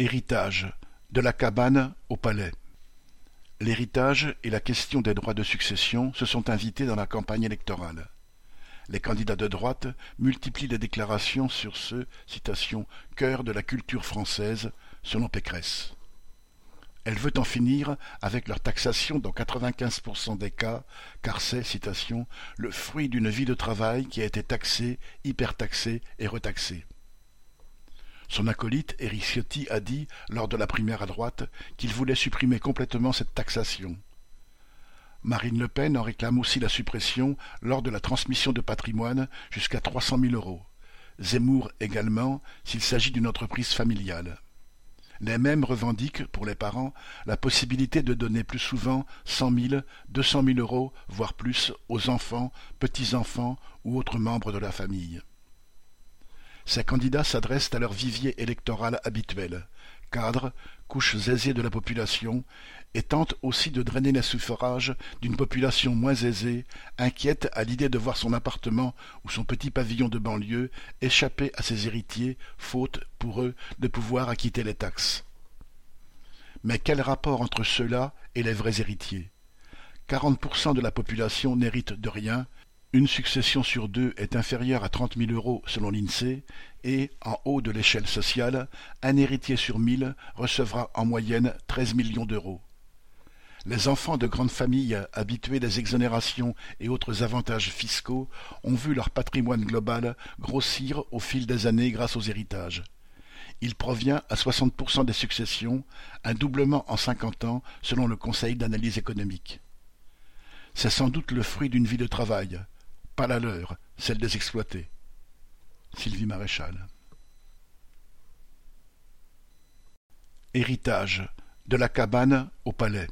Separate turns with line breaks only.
Héritage, de la cabane au palais. L'héritage et la question des droits de succession se sont invités dans la campagne électorale. Les candidats de droite multiplient les déclarations sur ce cœur de la culture française, selon Pécresse. Elle veut en finir avec leur taxation dans 95% des cas, car c'est, le fruit d'une vie de travail qui a été taxée, hypertaxée et retaxée. Son acolyte Éric Ciotti a dit, lors de la primaire à droite, qu'il voulait supprimer complètement cette taxation. Marine Le Pen en réclame aussi la suppression lors de la transmission de patrimoine jusqu'à 300 000 euros. Zemmour également, s'il s'agit d'une entreprise familiale. Les mêmes revendiquent, pour les parents, la possibilité de donner plus souvent cent mille, deux cent mille euros, voire plus, aux enfants, petits-enfants ou autres membres de la famille. Ces candidats s'adressent à leur vivier électoral habituel, cadres, couches aisées de la population, et tentent aussi de drainer les suffrages d'une population moins aisée, inquiète à l'idée de voir son appartement ou son petit pavillon de banlieue échapper à ses héritiers, faute, pour eux, de pouvoir acquitter les taxes. Mais quel rapport entre ceux-là et les vrais héritiers? Quarante pour cent de la population n'hérite de rien, une succession sur deux est inférieure à trente mille euros selon l'INSEE et, en haut de l'échelle sociale, un héritier sur mille recevra en moyenne treize millions d'euros. Les enfants de grandes familles habitués des exonérations et autres avantages fiscaux ont vu leur patrimoine global grossir au fil des années grâce aux héritages. Il provient à 60% des successions, un doublement en cinquante ans selon le Conseil d'analyse économique. C'est sans doute le fruit d'une vie de travail, pas la leur, celle des exploités. Sylvie Maréchal. Héritage de la cabane au palais.